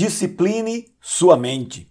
Discipline sua mente.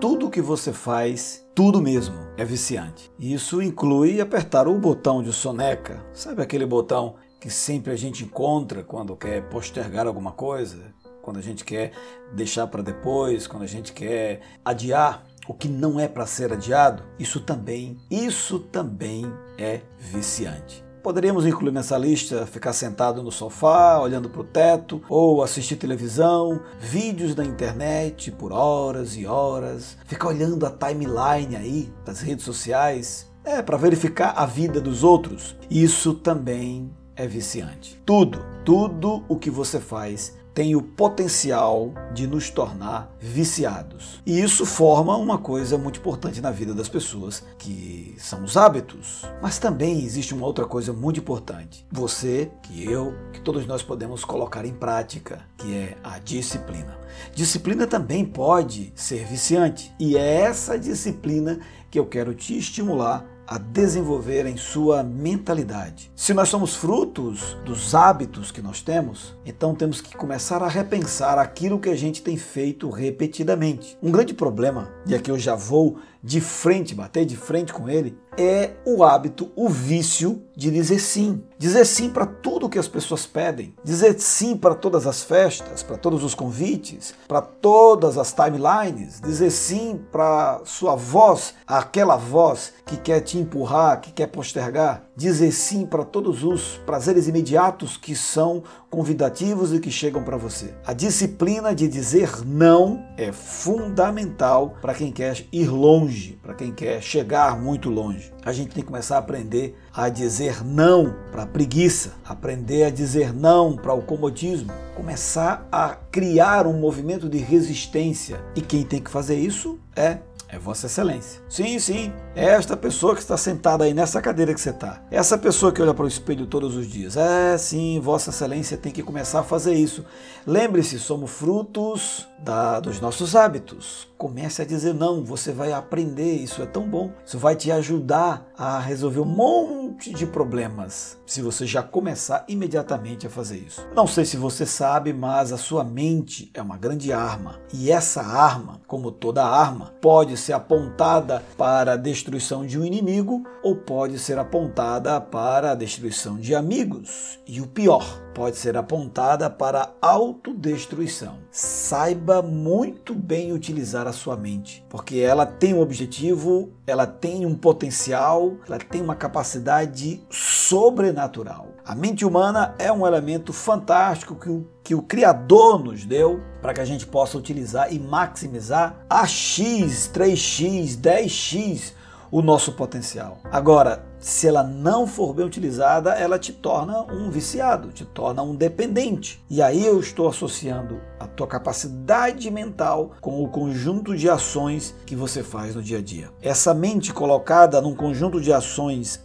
Tudo que você faz, tudo mesmo, é viciante. Isso inclui apertar o botão de soneca. Sabe aquele botão que sempre a gente encontra quando quer postergar alguma coisa? Quando a gente quer deixar para depois, quando a gente quer adiar o que não é para ser adiado? Isso também, isso também é viciante. Poderíamos incluir nessa lista ficar sentado no sofá, olhando para o teto, ou assistir televisão, vídeos da internet por horas e horas, ficar olhando a timeline aí das redes sociais, é para verificar a vida dos outros. Isso também é viciante. Tudo, tudo o que você faz tem o potencial de nos tornar viciados. E isso forma uma coisa muito importante na vida das pessoas, que são os hábitos. Mas também existe uma outra coisa muito importante. Você, que eu, que todos nós podemos colocar em prática, que é a disciplina. Disciplina também pode ser viciante, e é essa disciplina que eu quero te estimular a desenvolver em sua mentalidade. Se nós somos frutos dos hábitos que nós temos, então temos que começar a repensar aquilo que a gente tem feito repetidamente. Um grande problema, e aqui eu já vou de frente, bater de frente com ele, é o hábito, o vício de dizer sim. Dizer sim para tudo que as pessoas pedem. Dizer sim para todas as festas, para todos os convites, para todas as timelines. Dizer sim para sua voz, aquela voz que quer te empurrar, que quer postergar. Dizer sim para todos os prazeres imediatos que são convidativos e que chegam para você. A disciplina de dizer não é fundamental para quem quer ir longe, para quem quer chegar muito longe. A gente tem que começar a aprender a dizer não para a preguiça, aprender a dizer não para o comodismo, começar a criar um movimento de resistência. E quem tem que fazer isso é é Vossa Excelência. Sim, sim, é esta pessoa que está sentada aí nessa cadeira que você está. Essa pessoa que olha para o espelho todos os dias. É, sim, Vossa Excelência tem que começar a fazer isso. Lembre-se, somos frutos da, dos nossos hábitos. Comece a dizer não, você vai aprender, isso é tão bom. Isso vai te ajudar a resolver um monte de problemas se você já começar imediatamente a fazer isso. Não sei se você sabe, mas a sua mente é uma grande arma. E essa arma, como toda arma, pode ser apontada para a destruição de um inimigo ou pode ser apontada para a destruição de amigos. E o pior, pode ser apontada para autodestruição. Saiba muito bem utilizar a sua mente, porque ela tem um objetivo, ela tem um potencial, ela tem uma capacidade sobrenatural. A mente humana é um elemento fantástico que o, que o Criador nos deu para que a gente possa utilizar e maximizar a X, 3X, 10X o nosso potencial. Agora, se ela não for bem utilizada, ela te torna um viciado, te torna um dependente. E aí eu estou associando a tua capacidade mental com o conjunto de ações que você faz no dia a dia. Essa mente colocada num conjunto de ações,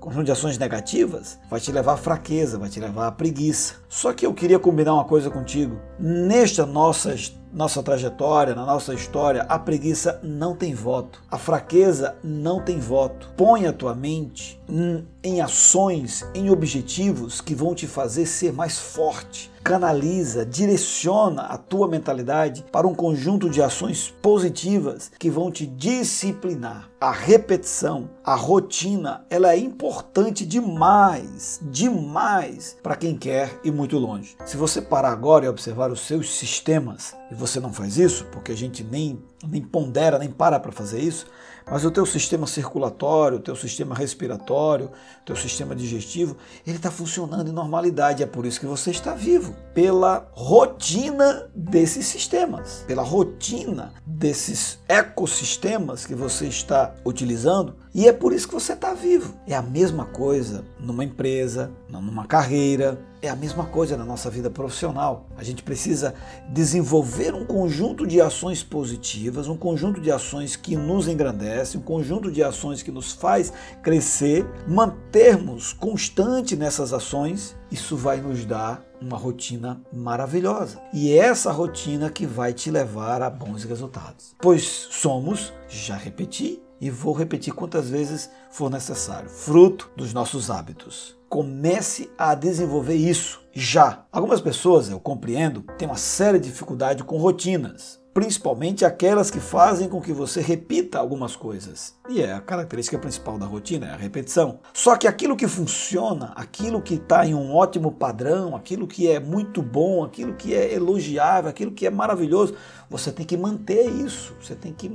conjunto de ações negativas, vai te levar à fraqueza, vai te levar à preguiça. Só que eu queria combinar uma coisa contigo. Nesta nossa nossa trajetória, na nossa história, a preguiça não tem voto. A fraqueza não tem voto. Põe a tua mente em ações, em objetivos que vão te fazer ser mais forte. Canaliza, direciona a tua mentalidade para um conjunto de ações positivas que vão te disciplinar. A repetição, a rotina, ela é importante demais, demais para quem quer ir muito longe. Se você parar agora e observar os seus sistemas, e você não faz isso, porque a gente nem, nem pondera, nem para para fazer isso, mas o teu sistema circulatório, o teu sistema respiratório, o teu sistema digestivo, ele está funcionando em normalidade. É por isso que você está vivo. Pela rotina desses sistemas, pela rotina desses ecossistemas que você está utilizando, e é por isso que você está vivo. É a mesma coisa numa empresa, numa carreira, é a mesma coisa na nossa vida profissional. A gente precisa desenvolver um conjunto de ações positivas, um conjunto de ações que nos engrandece, um conjunto de ações que nos faz crescer, mantermos constante nessas ações. Isso vai nos dar uma rotina maravilhosa. E é essa rotina que vai te levar a bons resultados. Pois somos, já repeti, e vou repetir quantas vezes for necessário fruto dos nossos hábitos. Comece a desenvolver isso já. Algumas pessoas, eu compreendo, têm uma séria dificuldade com rotinas principalmente aquelas que fazem com que você repita algumas coisas. E é a característica principal da rotina, é a repetição. Só que aquilo que funciona, aquilo que está em um ótimo padrão, aquilo que é muito bom, aquilo que é elogiável, aquilo que é maravilhoso, você tem que manter isso, você tem que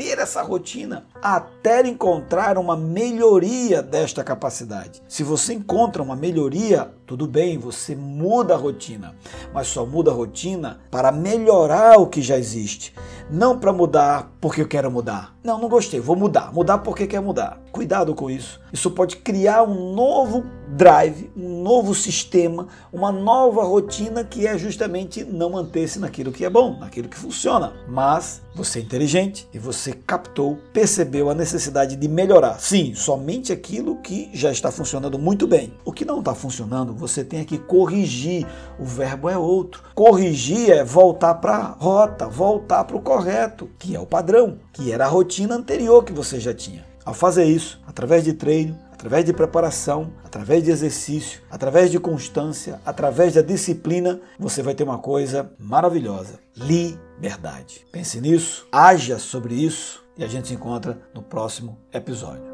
manter essa rotina até encontrar uma melhoria desta capacidade. Se você encontra uma melhoria, tudo bem, você muda a rotina, mas só muda a rotina para melhorar o que já existe, não para mudar porque eu quero mudar. Não, não gostei, vou mudar. Mudar porque quer mudar. Cuidado com isso. Isso pode criar um novo drive, um novo sistema, uma nova rotina que é justamente não manter-se naquilo que é bom, naquilo que funciona. Mas você é inteligente e você captou, percebeu a necessidade de melhorar. Sim, somente aquilo que já está funcionando muito bem. O que não está funcionando, você tem que corrigir. O verbo é outro. Corrigir é voltar para a rota, voltar para o correto, que é o padrão, que era a rotina anterior que você já tinha. Ao fazer isso, através de treino, através de preparação, através de exercício, através de constância, através da disciplina, você vai ter uma coisa maravilhosa: liberdade. Pense nisso, haja sobre isso e a gente se encontra no próximo episódio.